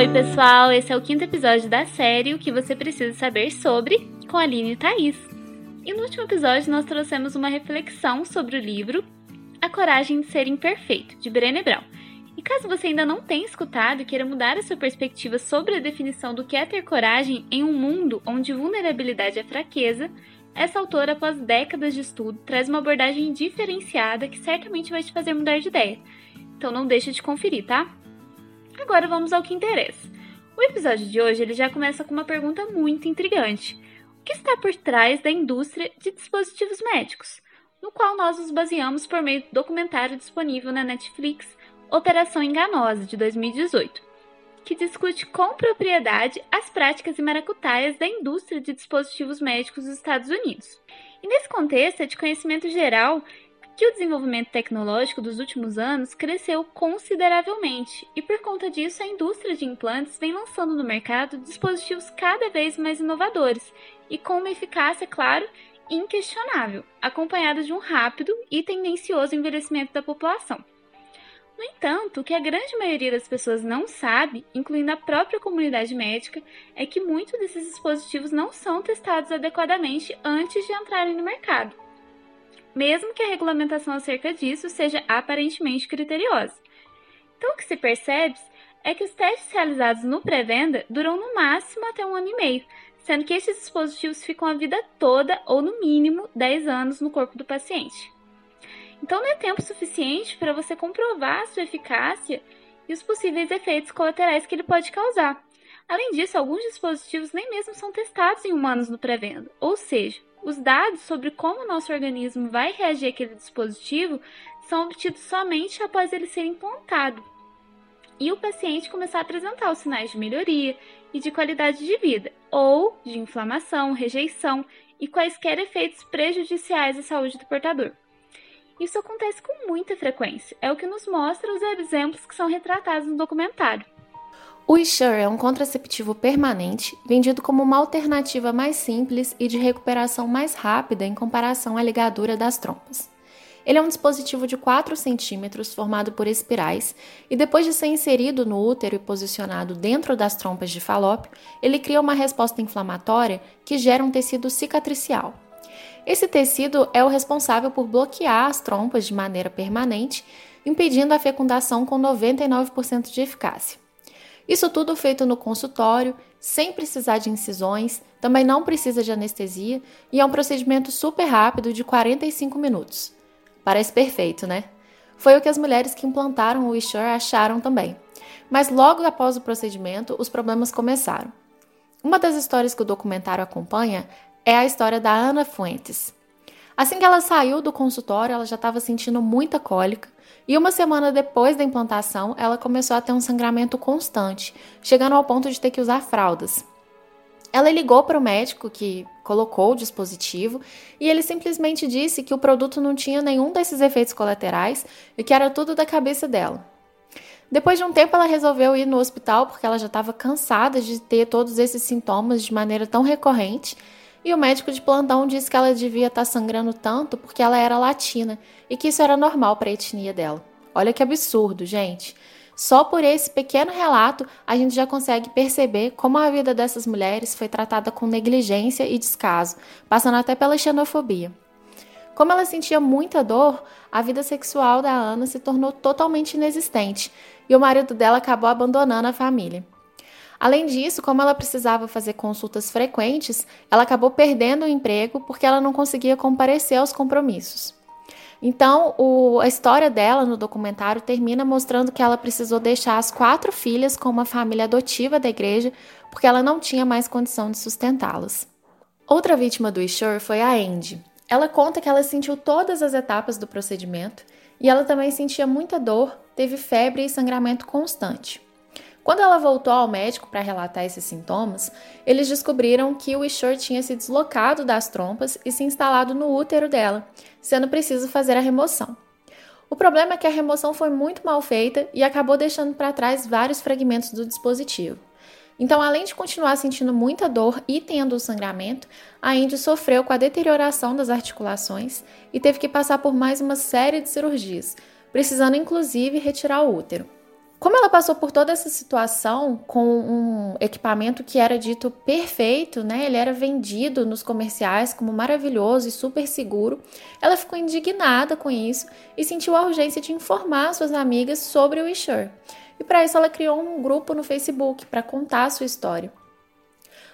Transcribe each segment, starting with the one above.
Oi, pessoal! Esse é o quinto episódio da série O que você precisa saber sobre, com a Aline e Thaís. E no último episódio nós trouxemos uma reflexão sobre o livro A Coragem de Ser Imperfeito, de Brené Brown. E caso você ainda não tenha escutado e queira mudar a sua perspectiva sobre a definição do que é ter coragem em um mundo onde vulnerabilidade é fraqueza, essa autora, após décadas de estudo, traz uma abordagem diferenciada que certamente vai te fazer mudar de ideia. Então não deixe de conferir, tá? Agora vamos ao que interessa. O episódio de hoje ele já começa com uma pergunta muito intrigante. O que está por trás da indústria de dispositivos médicos? No qual nós nos baseamos por meio do documentário disponível na Netflix Operação Enganosa, de 2018, que discute com propriedade as práticas e maracutaias da indústria de dispositivos médicos dos Estados Unidos. E nesse contexto é de conhecimento geral que o desenvolvimento tecnológico dos últimos anos cresceu consideravelmente e, por conta disso, a indústria de implantes vem lançando no mercado dispositivos cada vez mais inovadores e com uma eficácia, claro, inquestionável, acompanhada de um rápido e tendencioso envelhecimento da população. No entanto, o que a grande maioria das pessoas não sabe, incluindo a própria comunidade médica, é que muitos desses dispositivos não são testados adequadamente antes de entrarem no mercado mesmo que a regulamentação acerca disso seja aparentemente criteriosa. Então, o que se percebe é que os testes realizados no pré-venda duram no máximo até um ano e meio, sendo que esses dispositivos ficam a vida toda ou no mínimo 10 anos no corpo do paciente. Então, não é tempo suficiente para você comprovar a sua eficácia e os possíveis efeitos colaterais que ele pode causar. Além disso, alguns dispositivos nem mesmo são testados em humanos no pré-venda, ou seja, os dados sobre como o nosso organismo vai reagir àquele dispositivo são obtidos somente após ele ser implantado e o paciente começar a apresentar os sinais de melhoria e de qualidade de vida, ou de inflamação, rejeição e quaisquer efeitos prejudiciais à saúde do portador. Isso acontece com muita frequência, é o que nos mostra os exemplos que são retratados no documentário. O Ensure é um contraceptivo permanente, vendido como uma alternativa mais simples e de recuperação mais rápida em comparação à ligadura das trompas. Ele é um dispositivo de 4 centímetros formado por espirais e depois de ser inserido no útero e posicionado dentro das trompas de falópio, ele cria uma resposta inflamatória que gera um tecido cicatricial. Esse tecido é o responsável por bloquear as trompas de maneira permanente, impedindo a fecundação com 99% de eficácia. Isso tudo feito no consultório, sem precisar de incisões, também não precisa de anestesia e é um procedimento super rápido de 45 minutos. Parece perfeito, né? Foi o que as mulheres que implantaram o Ensure acharam também. Mas logo após o procedimento, os problemas começaram. Uma das histórias que o documentário acompanha é a história da Ana Fuentes. Assim que ela saiu do consultório, ela já estava sentindo muita cólica e uma semana depois da implantação, ela começou a ter um sangramento constante, chegando ao ponto de ter que usar fraldas. Ela ligou para o médico que colocou o dispositivo e ele simplesmente disse que o produto não tinha nenhum desses efeitos colaterais e que era tudo da cabeça dela. Depois de um tempo, ela resolveu ir no hospital porque ela já estava cansada de ter todos esses sintomas de maneira tão recorrente e o médico de plantão disse que ela devia estar tá sangrando tanto porque ela era latina e que isso era normal para a etnia dela. Olha que absurdo, gente. Só por esse pequeno relato a gente já consegue perceber como a vida dessas mulheres foi tratada com negligência e descaso, passando até pela xenofobia. Como ela sentia muita dor, a vida sexual da Ana se tornou totalmente inexistente e o marido dela acabou abandonando a família. Além disso, como ela precisava fazer consultas frequentes, ela acabou perdendo o emprego porque ela não conseguia comparecer aos compromissos. Então, o, a história dela no documentário termina mostrando que ela precisou deixar as quatro filhas com uma família adotiva da igreja porque ela não tinha mais condição de sustentá-las. Outra vítima do Ishore foi a Andy. Ela conta que ela sentiu todas as etapas do procedimento e ela também sentia muita dor, teve febre e sangramento constante. Quando ela voltou ao médico para relatar esses sintomas, eles descobriram que o Ishor tinha se deslocado das trompas e se instalado no útero dela, sendo preciso fazer a remoção. O problema é que a remoção foi muito mal feita e acabou deixando para trás vários fragmentos do dispositivo. Então, além de continuar sentindo muita dor e tendo o sangramento, a Indy sofreu com a deterioração das articulações e teve que passar por mais uma série de cirurgias, precisando inclusive retirar o útero. Como ela passou por toda essa situação com um equipamento que era dito perfeito, né? Ele era vendido nos comerciais como maravilhoso e super seguro. Ela ficou indignada com isso e sentiu a urgência de informar suas amigas sobre o Ensure. E para isso ela criou um grupo no Facebook para contar a sua história.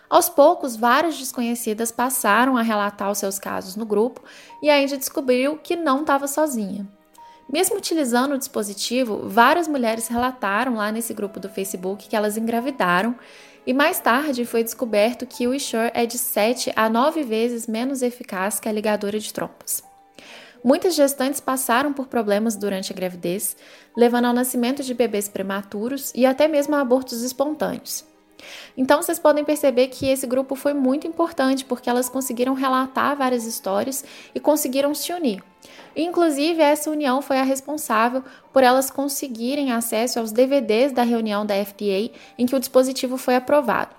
Aos poucos, várias desconhecidas passaram a relatar os seus casos no grupo e a Andy descobriu que não estava sozinha. Mesmo utilizando o dispositivo, várias mulheres relataram lá nesse grupo do Facebook que elas engravidaram, e mais tarde foi descoberto que o Ensure é de 7 a 9 vezes menos eficaz que a ligadura de trompas. Muitas gestantes passaram por problemas durante a gravidez, levando ao nascimento de bebês prematuros e até mesmo a abortos espontâneos. Então vocês podem perceber que esse grupo foi muito importante porque elas conseguiram relatar várias histórias e conseguiram se unir. Inclusive, essa união foi a responsável por elas conseguirem acesso aos DVDs da reunião da FDA em que o dispositivo foi aprovado.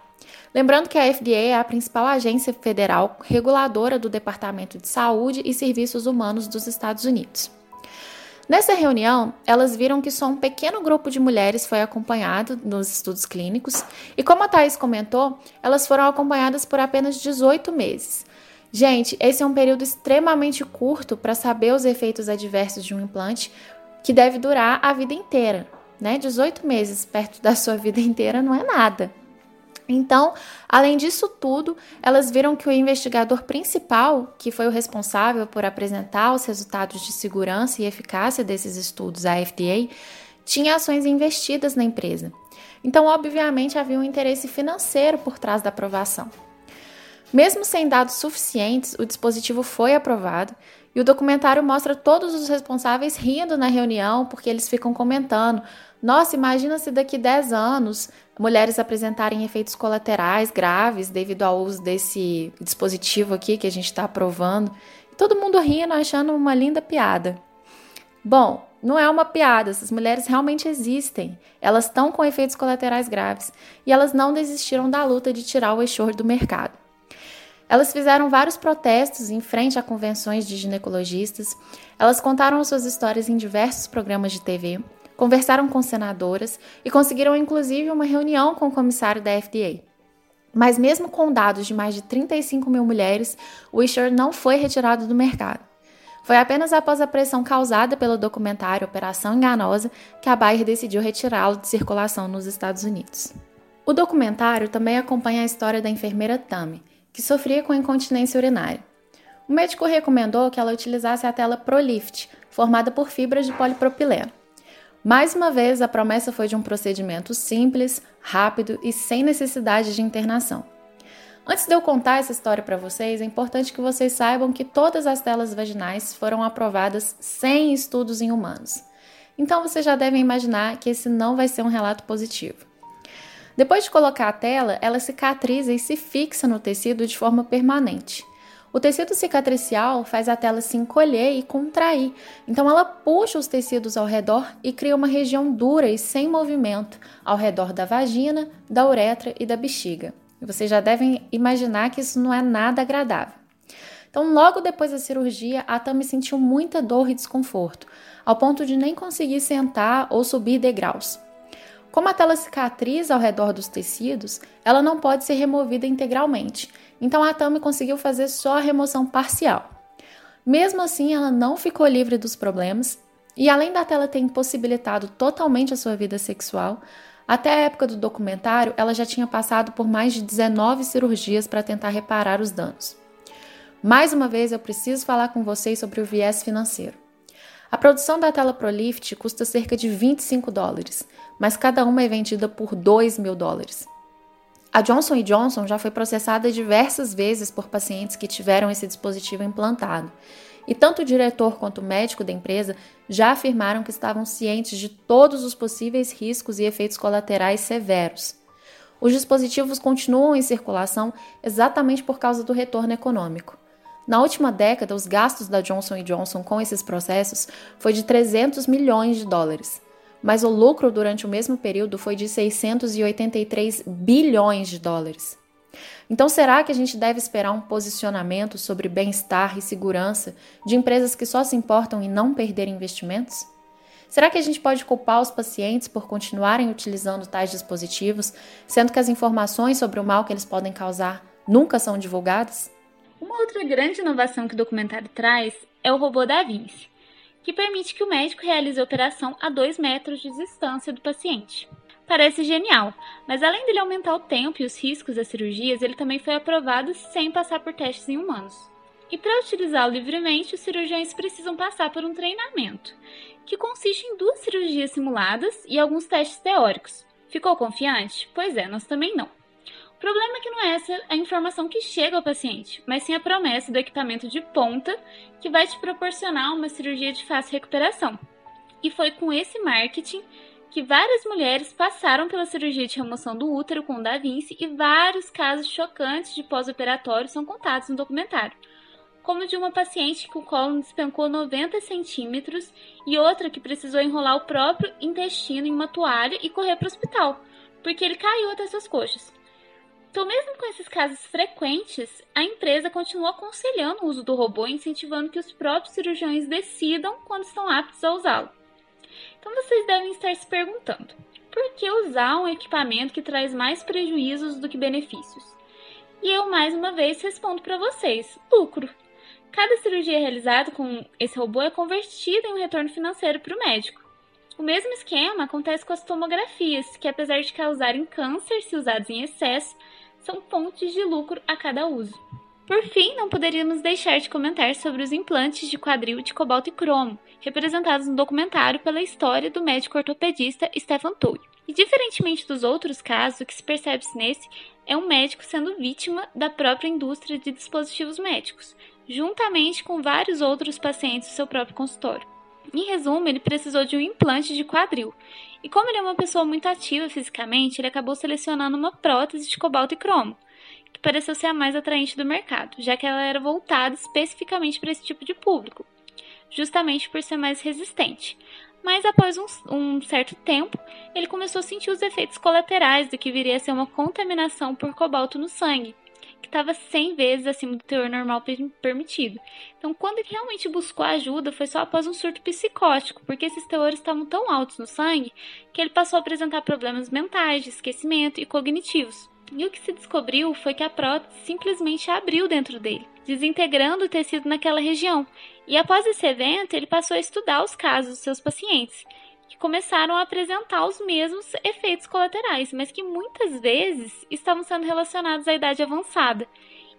Lembrando que a FDA é a principal agência federal reguladora do Departamento de Saúde e Serviços Humanos dos Estados Unidos. Nessa reunião, elas viram que só um pequeno grupo de mulheres foi acompanhado nos estudos clínicos, e como a Thais comentou, elas foram acompanhadas por apenas 18 meses. Gente, esse é um período extremamente curto para saber os efeitos adversos de um implante que deve durar a vida inteira, né? 18 meses perto da sua vida inteira não é nada. Então, além disso tudo, elas viram que o investigador principal, que foi o responsável por apresentar os resultados de segurança e eficácia desses estudos à FDA, tinha ações investidas na empresa. Então, obviamente, havia um interesse financeiro por trás da aprovação. Mesmo sem dados suficientes, o dispositivo foi aprovado e o documentário mostra todos os responsáveis rindo na reunião porque eles ficam comentando: nossa, imagina se daqui 10 anos mulheres apresentarem efeitos colaterais graves devido ao uso desse dispositivo aqui que a gente está aprovando. Todo mundo rindo, achando uma linda piada. Bom, não é uma piada, essas mulheres realmente existem. Elas estão com efeitos colaterais graves e elas não desistiram da luta de tirar o Eixor do mercado. Elas fizeram vários protestos em frente a convenções de ginecologistas, elas contaram suas histórias em diversos programas de TV, conversaram com senadoras e conseguiram inclusive uma reunião com o comissário da FDA. Mas, mesmo com dados de mais de 35 mil mulheres, o Wisher não foi retirado do mercado. Foi apenas após a pressão causada pelo documentário Operação Enganosa que a Bayer decidiu retirá-lo de circulação nos Estados Unidos. O documentário também acompanha a história da enfermeira Tammy, que sofria com incontinência urinária. O médico recomendou que ela utilizasse a tela ProLift, formada por fibras de polipropileno. Mais uma vez, a promessa foi de um procedimento simples, rápido e sem necessidade de internação. Antes de eu contar essa história para vocês, é importante que vocês saibam que todas as telas vaginais foram aprovadas sem estudos em humanos. Então vocês já devem imaginar que esse não vai ser um relato positivo. Depois de colocar a tela, ela cicatriza e se fixa no tecido de forma permanente. O tecido cicatricial faz a tela se encolher e contrair, então ela puxa os tecidos ao redor e cria uma região dura e sem movimento ao redor da vagina, da uretra e da bexiga. Vocês já devem imaginar que isso não é nada agradável. Então, logo depois da cirurgia, a Tami sentiu muita dor e desconforto, ao ponto de nem conseguir sentar ou subir degraus. Como a tela cicatriza ao redor dos tecidos, ela não pode ser removida integralmente, então a Tami conseguiu fazer só a remoção parcial. Mesmo assim, ela não ficou livre dos problemas, e além da tela ter impossibilitado totalmente a sua vida sexual, até a época do documentário ela já tinha passado por mais de 19 cirurgias para tentar reparar os danos. Mais uma vez, eu preciso falar com vocês sobre o viés financeiro. A produção da tela ProLift custa cerca de 25 dólares, mas cada uma é vendida por 2 mil dólares. A Johnson Johnson já foi processada diversas vezes por pacientes que tiveram esse dispositivo implantado. E tanto o diretor quanto o médico da empresa já afirmaram que estavam cientes de todos os possíveis riscos e efeitos colaterais severos. Os dispositivos continuam em circulação exatamente por causa do retorno econômico. Na última década, os gastos da Johnson Johnson com esses processos foi de 300 milhões de dólares, mas o lucro durante o mesmo período foi de 683 bilhões de dólares. Então, será que a gente deve esperar um posicionamento sobre bem-estar e segurança de empresas que só se importam em não perder investimentos? Será que a gente pode culpar os pacientes por continuarem utilizando tais dispositivos, sendo que as informações sobre o mal que eles podem causar nunca são divulgadas? Uma outra grande inovação que o documentário traz é o robô da Vinci, que permite que o médico realize a operação a 2 metros de distância do paciente. Parece genial, mas além dele aumentar o tempo e os riscos das cirurgias, ele também foi aprovado sem passar por testes em humanos. E para utilizá-lo livremente, os cirurgiões precisam passar por um treinamento, que consiste em duas cirurgias simuladas e alguns testes teóricos. Ficou confiante? Pois é, nós também não. O problema é que não é essa a informação que chega ao paciente, mas sim a promessa do equipamento de ponta que vai te proporcionar uma cirurgia de fácil recuperação. E foi com esse marketing que várias mulheres passaram pela cirurgia de remoção do útero com o Da Vinci e vários casos chocantes de pós-operatório são contados no documentário, como de uma paciente que o colo despencou 90 centímetros e outra que precisou enrolar o próprio intestino em uma toalha e correr para o hospital, porque ele caiu até suas coxas. Então, mesmo com esses casos frequentes, a empresa continua aconselhando o uso do robô, incentivando que os próprios cirurgiões decidam quando estão aptos a usá-lo. Então, vocês devem estar se perguntando: por que usar um equipamento que traz mais prejuízos do que benefícios? E eu, mais uma vez, respondo para vocês: lucro. Cada cirurgia realizada com esse robô é convertida em um retorno financeiro para o médico. O mesmo esquema acontece com as tomografias, que apesar de causarem câncer se usadas em excesso, são fontes de lucro a cada uso. Por fim, não poderíamos deixar de comentar sobre os implantes de quadril de cobalto e cromo, representados no documentário pela história do médico ortopedista Stefan Tull. E diferentemente dos outros casos, o que se percebe nesse é um médico sendo vítima da própria indústria de dispositivos médicos, juntamente com vários outros pacientes do seu próprio consultório. Em resumo, ele precisou de um implante de quadril. E como ele é uma pessoa muito ativa fisicamente, ele acabou selecionando uma prótese de cobalto e cromo, que pareceu ser a mais atraente do mercado, já que ela era voltada especificamente para esse tipo de público, justamente por ser mais resistente. Mas após um, um, certo tempo, ele começou a sentir os efeitos colaterais do que viria a ser uma contaminação por cobalto no sangue, que estava 100 vezes acima do teor normal permitido. Então, quando ele realmente buscou ajuda, foi só após um surto psicótico, porque esses teores estavam tão altos no sangue que ele passou a apresentar problemas mentais, de esquecimento e cognitivos. E o que se descobriu foi que a prótese simplesmente abriu dentro dele, desintegrando o tecido naquela região. E após esse evento, ele passou a estudar os casos dos seus pacientes que começaram a apresentar os mesmos efeitos colaterais, mas que muitas vezes estavam sendo relacionados à idade avançada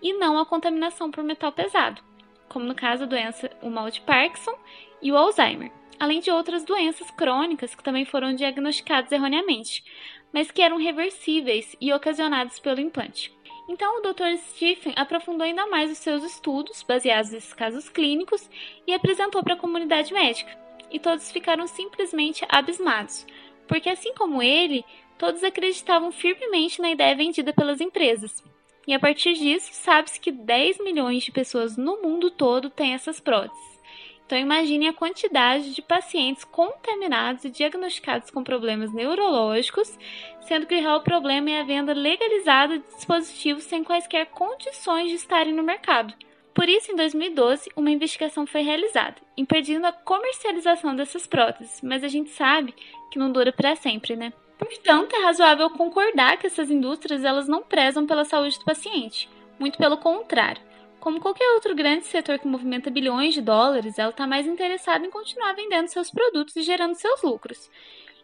e não à contaminação por metal pesado, como no caso da doença o mal de Parkinson e o Alzheimer, além de outras doenças crônicas que também foram diagnosticadas erroneamente, mas que eram reversíveis e ocasionadas pelo implante. Então, o Dr. Stephen aprofundou ainda mais os seus estudos, baseados nesses casos clínicos, e apresentou para a comunidade médica, e todos ficaram simplesmente abismados, porque assim como ele, todos acreditavam firmemente na ideia vendida pelas empresas. E a partir disso, sabe-se que 10 milhões de pessoas no mundo todo têm essas próteses. Então imagine a quantidade de pacientes contaminados e diagnosticados com problemas neurológicos, sendo que o real problema é a venda legalizada de dispositivos sem quaisquer condições de estarem no mercado. Por isso, em 2012, uma investigação foi realizada, impedindo a comercialização dessas próteses, mas a gente sabe que não dura para sempre, né? Portanto, é razoável concordar que essas indústrias elas não prezam pela saúde do paciente, muito pelo contrário. Como qualquer outro grande setor que movimenta bilhões de dólares, ela está mais interessada em continuar vendendo seus produtos e gerando seus lucros.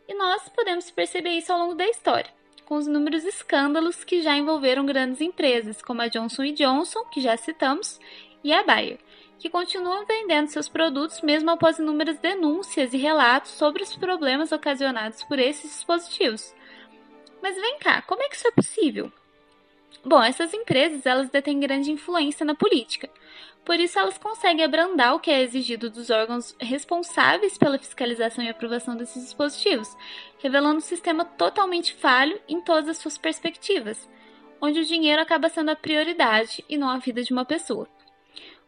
E nós podemos perceber isso ao longo da história com os inúmeros escândalos que já envolveram grandes empresas, como a Johnson Johnson, que já citamos, e a Bayer, que continuam vendendo seus produtos mesmo após inúmeras denúncias e relatos sobre os problemas ocasionados por esses dispositivos. Mas vem cá, como é que isso é possível? Bom, essas empresas elas detêm grande influência na política. Por isso, elas conseguem abrandar o que é exigido dos órgãos responsáveis pela fiscalização e aprovação desses dispositivos, revelando um sistema totalmente falho em todas as suas perspectivas, onde o dinheiro acaba sendo a prioridade e não a vida de uma pessoa.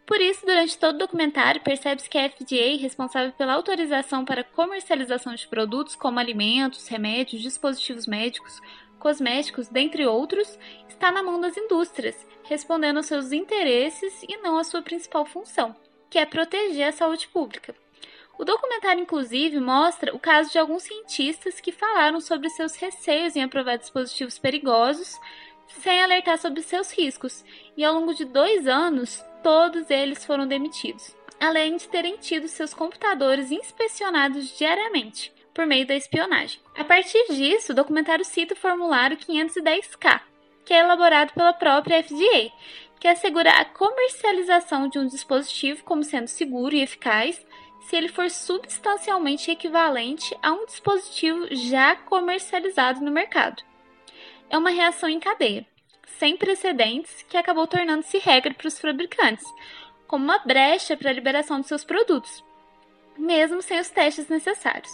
Por isso, durante todo o documentário, percebe-se que a FDA, responsável pela autorização para comercialização de produtos como alimentos, remédios, dispositivos médicos, cosméticos, dentre outros, está na mão das indústrias, respondendo aos seus interesses e não à sua principal função, que é proteger a saúde pública. O documentário, inclusive, mostra o caso de alguns cientistas que falaram sobre seus receios em aprovar dispositivos perigosos sem alertar sobre seus riscos, e ao longo de dois anos, todos eles foram demitidos, além de terem tido seus computadores inspecionados diariamente por meio da espionagem. A partir disso, o documentário cita o formulário 510K, que é elaborado pela própria FDA, que assegura a comercialização de um dispositivo como sendo seguro e eficaz se ele for substancialmente equivalente a um dispositivo já comercializado no mercado. É uma reação em cadeia, sem precedentes, que acabou tornando-se regra para os fabricantes, como uma brecha para a liberação de seus produtos, mesmo sem os testes necessários.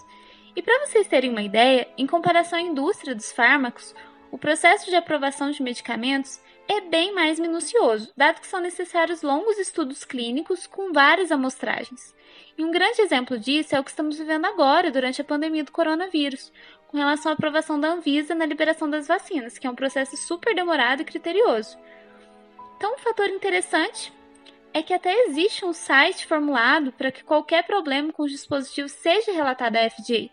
E para vocês terem uma ideia, em comparação à indústria dos fármacos, o processo de aprovação de medicamentos é bem mais minucioso, dado que são necessários longos estudos clínicos com várias amostragens. E um grande exemplo disso é o que estamos vivendo agora, durante a pandemia do coronavírus, com relação à aprovação da Anvisa na liberação das vacinas, que é um processo super demorado e criterioso. Então, um fator interessante é que até existe um site formulado para que qualquer problema com os dispositivos seja relatado à FDA,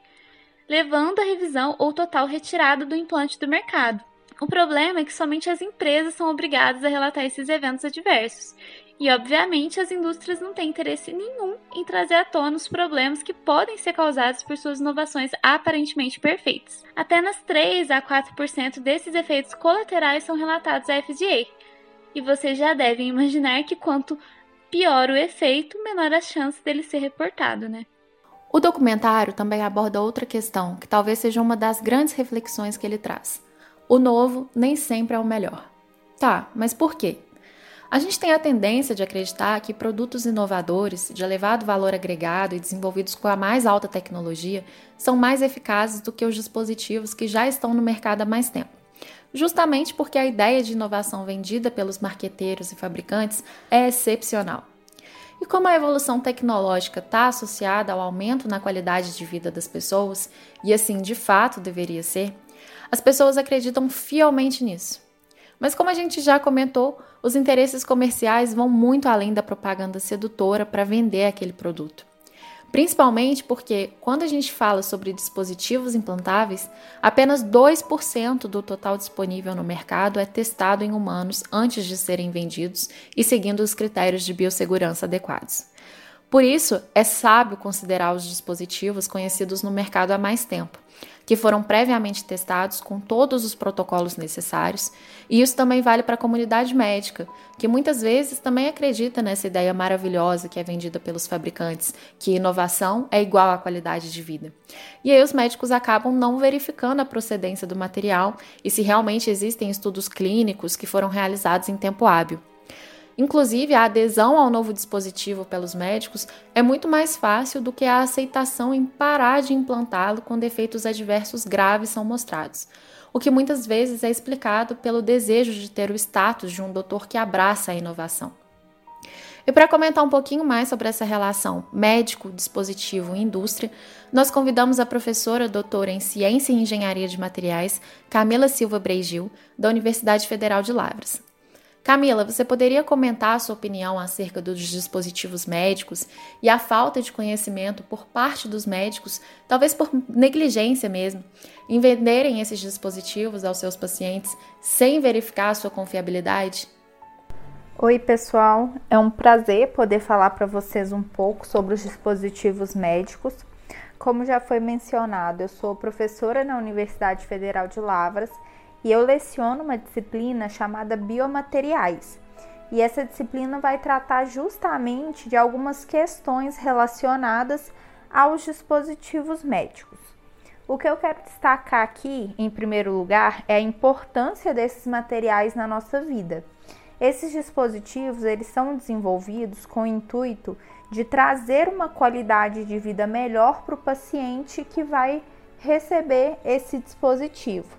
levando a revisão ou total retirada do implante do mercado. O problema é que somente as empresas são obrigadas a relatar esses eventos adversos. E, obviamente, as indústrias não têm interesse nenhum em trazer à tona os problemas que podem ser causados por suas inovações aparentemente perfeitas. Apenas 3 a 4% desses efeitos colaterais são relatados à FDA. E vocês já devem imaginar que quanto pior o efeito, menor a chance dele ser reportado, né? O documentário também aborda outra questão, que talvez seja uma das grandes reflexões que ele traz. O novo nem sempre é o melhor. Tá, mas por quê? A gente tem a tendência de acreditar que produtos inovadores, de elevado valor agregado e desenvolvidos com a mais alta tecnologia, são mais eficazes do que os dispositivos que já estão no mercado há mais tempo. Justamente porque a ideia de inovação vendida pelos marqueteiros e fabricantes é excepcional. E como a evolução tecnológica está associada ao aumento na qualidade de vida das pessoas, e assim de fato deveria ser, as pessoas acreditam fielmente nisso. Mas como a gente já comentou, os interesses comerciais vão muito além da propaganda sedutora para vender aquele produto. Principalmente porque, quando a gente fala sobre dispositivos implantáveis, apenas 2% do total disponível no mercado é testado em humanos antes de serem vendidos e seguindo os critérios de biossegurança adequados. Por isso, é sábio considerar os dispositivos conhecidos no mercado há mais tempo, que foram previamente testados com todos os protocolos necessários, e isso também vale para a comunidade médica, que muitas vezes também acredita nessa ideia maravilhosa que é vendida pelos fabricantes, que inovação é igual à qualidade de vida. E aí os médicos acabam não verificando a procedência do material e se realmente existem estudos clínicos que foram realizados em tempo hábil. Inclusive, a adesão ao novo dispositivo pelos médicos é muito mais fácil do que a aceitação em parar de implantá-lo quando efeitos adversos graves são mostrados, o que muitas vezes é explicado pelo desejo de ter o status de um doutor que abraça a inovação. E para comentar um pouquinho mais sobre essa relação médico, dispositivo e indústria, nós convidamos a professora doutora em Ciência e Engenharia de Materiais, Camila Silva Breigil, da Universidade Federal de Lavras. Camila, você poderia comentar a sua opinião acerca dos dispositivos médicos e a falta de conhecimento por parte dos médicos, talvez por negligência mesmo, em venderem esses dispositivos aos seus pacientes sem verificar a sua confiabilidade? Oi, pessoal. É um prazer poder falar para vocês um pouco sobre os dispositivos médicos. Como já foi mencionado, eu sou professora na Universidade Federal de Lavras e eu leciono uma disciplina chamada Biomateriais. E essa disciplina vai tratar justamente de algumas questões relacionadas aos dispositivos médicos. O que eu quero destacar aqui, em primeiro lugar, é a importância desses materiais na nossa vida. Esses dispositivos, eles são desenvolvidos com o intuito de trazer uma qualidade de vida melhor para o paciente que vai receber esse dispositivo.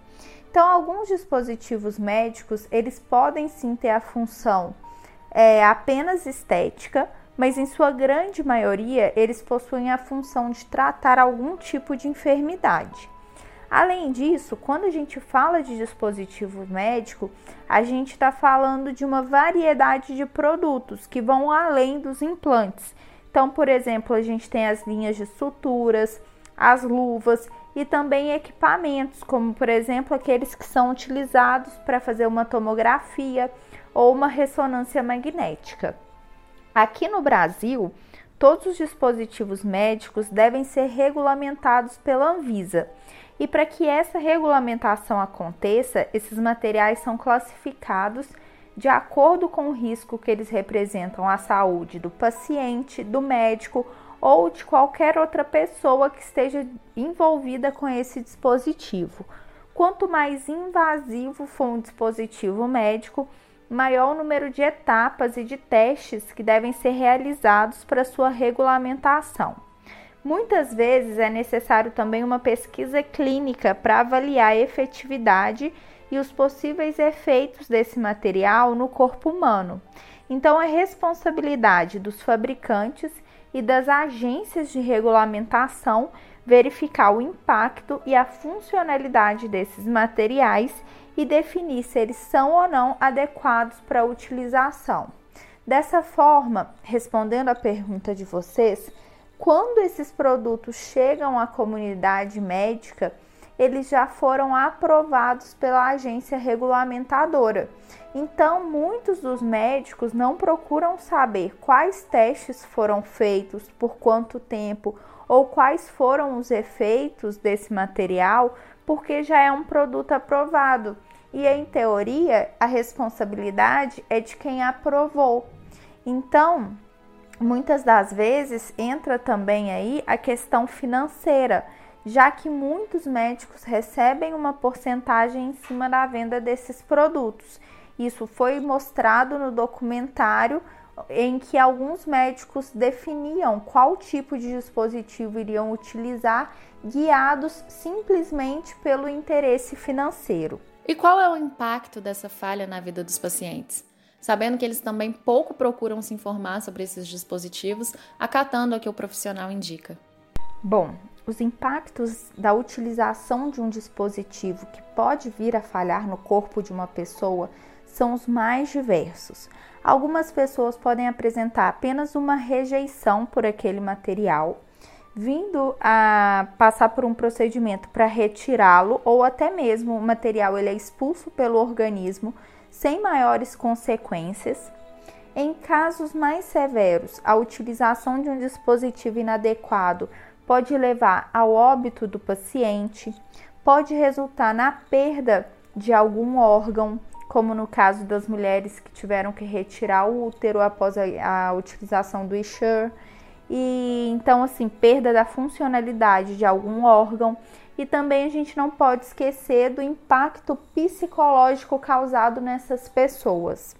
Então, alguns dispositivos médicos eles podem sim ter a função é, apenas estética, mas em sua grande maioria eles possuem a função de tratar algum tipo de enfermidade. Além disso, quando a gente fala de dispositivo médico, a gente está falando de uma variedade de produtos que vão além dos implantes, Então, por exemplo, a gente tem as linhas de suturas, as luvas e também equipamentos, como por exemplo aqueles que são utilizados para fazer uma tomografia ou uma ressonância magnética. Aqui no Brasil, todos os dispositivos médicos devem ser regulamentados pela Anvisa. E para que essa regulamentação aconteça, esses materiais são classificados de acordo com o risco que eles representam à saúde do paciente, do médico ou de qualquer outra pessoa que esteja envolvida com esse dispositivo. Quanto mais invasivo for um dispositivo médico, maior o número de etapas e de testes que devem ser realizados para sua regulamentação. Muitas vezes é necessário também uma pesquisa clínica para avaliar a efetividade e os possíveis efeitos desse material no corpo humano. Então, é responsabilidade dos fabricantes e das agências de regulamentação verificar o impacto e a funcionalidade desses materiais e definir se eles são ou não adequados para utilização. Dessa forma, respondendo à pergunta de vocês, quando esses produtos chegam à comunidade médica, eles já foram aprovados pela agência regulamentadora. Então, muitos dos médicos não procuram saber quais testes foram feitos, por quanto tempo ou quais foram os efeitos desse material, porque já é um produto aprovado. E em teoria, a responsabilidade é de quem aprovou. Então, muitas das vezes entra também aí a questão financeira, já que muitos médicos recebem uma porcentagem em cima da venda desses produtos. Isso foi mostrado no documentário em que alguns médicos definiam qual tipo de dispositivo iriam utilizar, guiados simplesmente pelo interesse financeiro. E qual é o impacto dessa falha na vida dos pacientes? Sabendo que eles também pouco procuram se informar sobre esses dispositivos, acatando o que o profissional indica. Bom, os impactos da utilização de um dispositivo que pode vir a falhar no corpo de uma pessoa são os mais diversos. Algumas pessoas podem apresentar apenas uma rejeição por aquele material, vindo a passar por um procedimento para retirá-lo ou até mesmo o material ele é expulso pelo organismo sem maiores consequências. Em casos mais severos, a utilização de um dispositivo inadequado pode levar ao óbito do paciente, pode resultar na perda de algum órgão, como no caso das mulheres que tiveram que retirar o útero após a, a utilização do Ensure. E então, assim, perda da funcionalidade de algum órgão. E também a gente não pode esquecer do impacto psicológico causado nessas pessoas.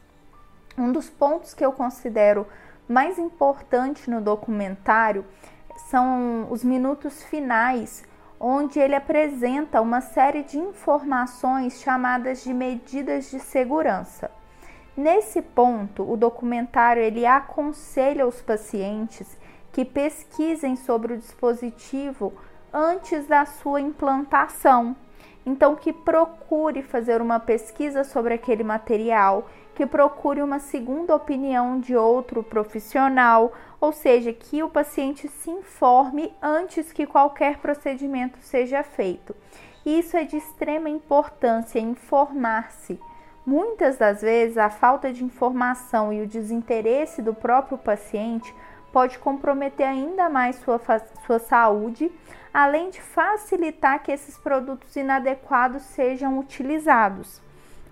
Um dos pontos que eu considero mais importante no documentário são os minutos finais onde ele apresenta uma série de informações chamadas de medidas de segurança. Nesse ponto, o documentário ele aconselha os pacientes que pesquisem sobre o dispositivo antes da sua implantação. Então, que procure fazer uma pesquisa sobre aquele material, que procure uma segunda opinião de outro profissional ou seja, que o paciente se informe antes que qualquer procedimento seja feito. Isso é de extrema importância, informar-se. Muitas das vezes, a falta de informação e o desinteresse do próprio paciente pode comprometer ainda mais sua, sua saúde, além de facilitar que esses produtos inadequados sejam utilizados.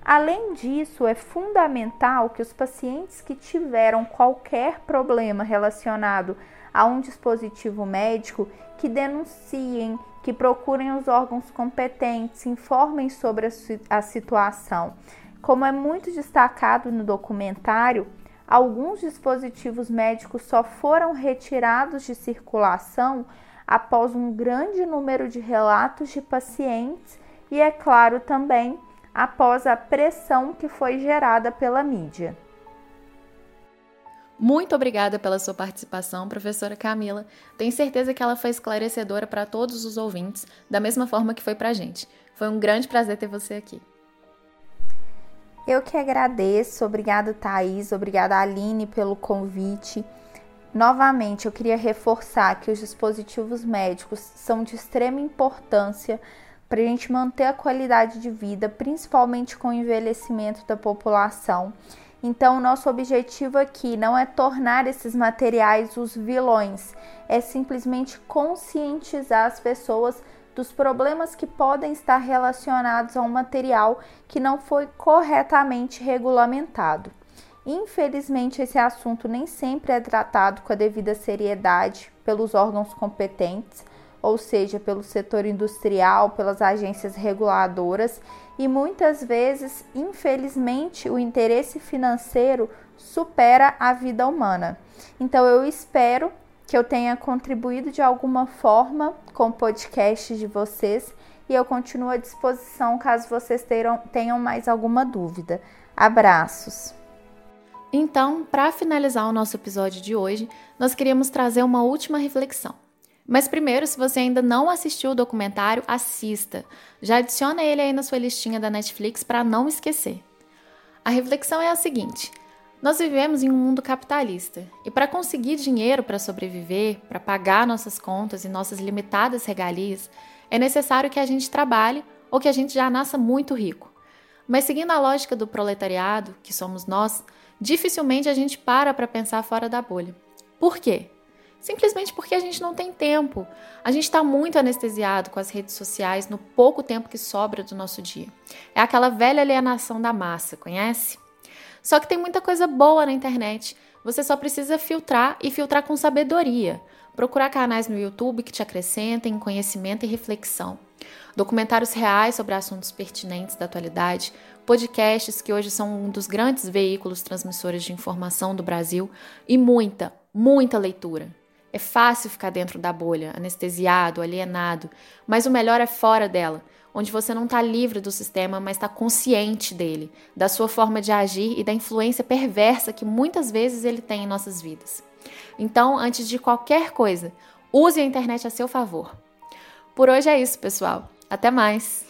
Além disso, é fundamental que os pacientes que tiveram qualquer problema relacionado a um dispositivo médico que denunciem, que procurem os órgãos competentes, informem sobre a, situação. Como é muito destacado no documentário, alguns dispositivos médicos só foram retirados de circulação após um grande número de relatos de pacientes e, é claro, também após a pressão que foi gerada pela mídia. Muito obrigada pela sua participação, professora Camila. Tenho certeza que ela foi esclarecedora para todos os ouvintes, da mesma forma que foi para a gente. Foi um grande prazer ter você aqui. Eu que agradeço. Obrigada, Thaís. Obrigada, Aline, pelo convite. novamente eu queria reforçar que os dispositivos médicos são de extrema importância para a gente manter a qualidade de vida, principalmente com o envelhecimento da população. Então, nosso objetivo aqui não é tornar esses materiais os vilões, é simplesmente conscientizar as pessoas dos problemas que podem estar relacionados a um material que não foi corretamente regulamentado. Infelizmente, esse assunto nem sempre é tratado com a devida seriedade pelos órgãos competentes, ou seja, pelo setor industrial, pelas agências reguladoras, e muitas vezes, infelizmente, o interesse financeiro supera a vida humana. Então, eu espero que eu tenha contribuído de alguma forma com o podcast de vocês e eu continuo à disposição caso vocês tenham, mais alguma dúvida. Abraços! Então, para finalizar o nosso episódio de hoje, nós queríamos trazer uma última reflexão. Mas primeiro, se você ainda não assistiu o documentário, assista. Já adiciona ele aí na sua listinha da Netflix para não esquecer. A reflexão é a seguinte: nós vivemos em um mundo capitalista e para conseguir dinheiro para sobreviver, para pagar nossas contas e nossas limitadas regalias, é necessário que a gente trabalhe ou que a gente já nasça muito rico. Mas seguindo a lógica do proletariado, que somos nós, dificilmente a gente para para pensar fora da bolha. Por quê? Simplesmente porque a gente não tem tempo. A gente está muito anestesiado com as redes sociais no pouco tempo que sobra do nosso dia. É aquela velha alienação da massa, conhece? Só que tem muita coisa boa na internet. Você só precisa filtrar e filtrar com sabedoria. Procurar canais no YouTube que te acrescentem conhecimento e reflexão. Documentários reais sobre assuntos pertinentes da atualidade, podcasts que hoje são um dos grandes veículos transmissores de informação do Brasil e muita, muita leitura. É fácil ficar dentro da bolha, anestesiado, alienado, mas o melhor é fora dela, onde você não está livre do sistema, mas está consciente dele, da sua forma de agir e da influência perversa que muitas vezes ele tem em nossas vidas. Então, antes de qualquer coisa, use a internet a seu favor. Por hoje é isso, pessoal. Até mais!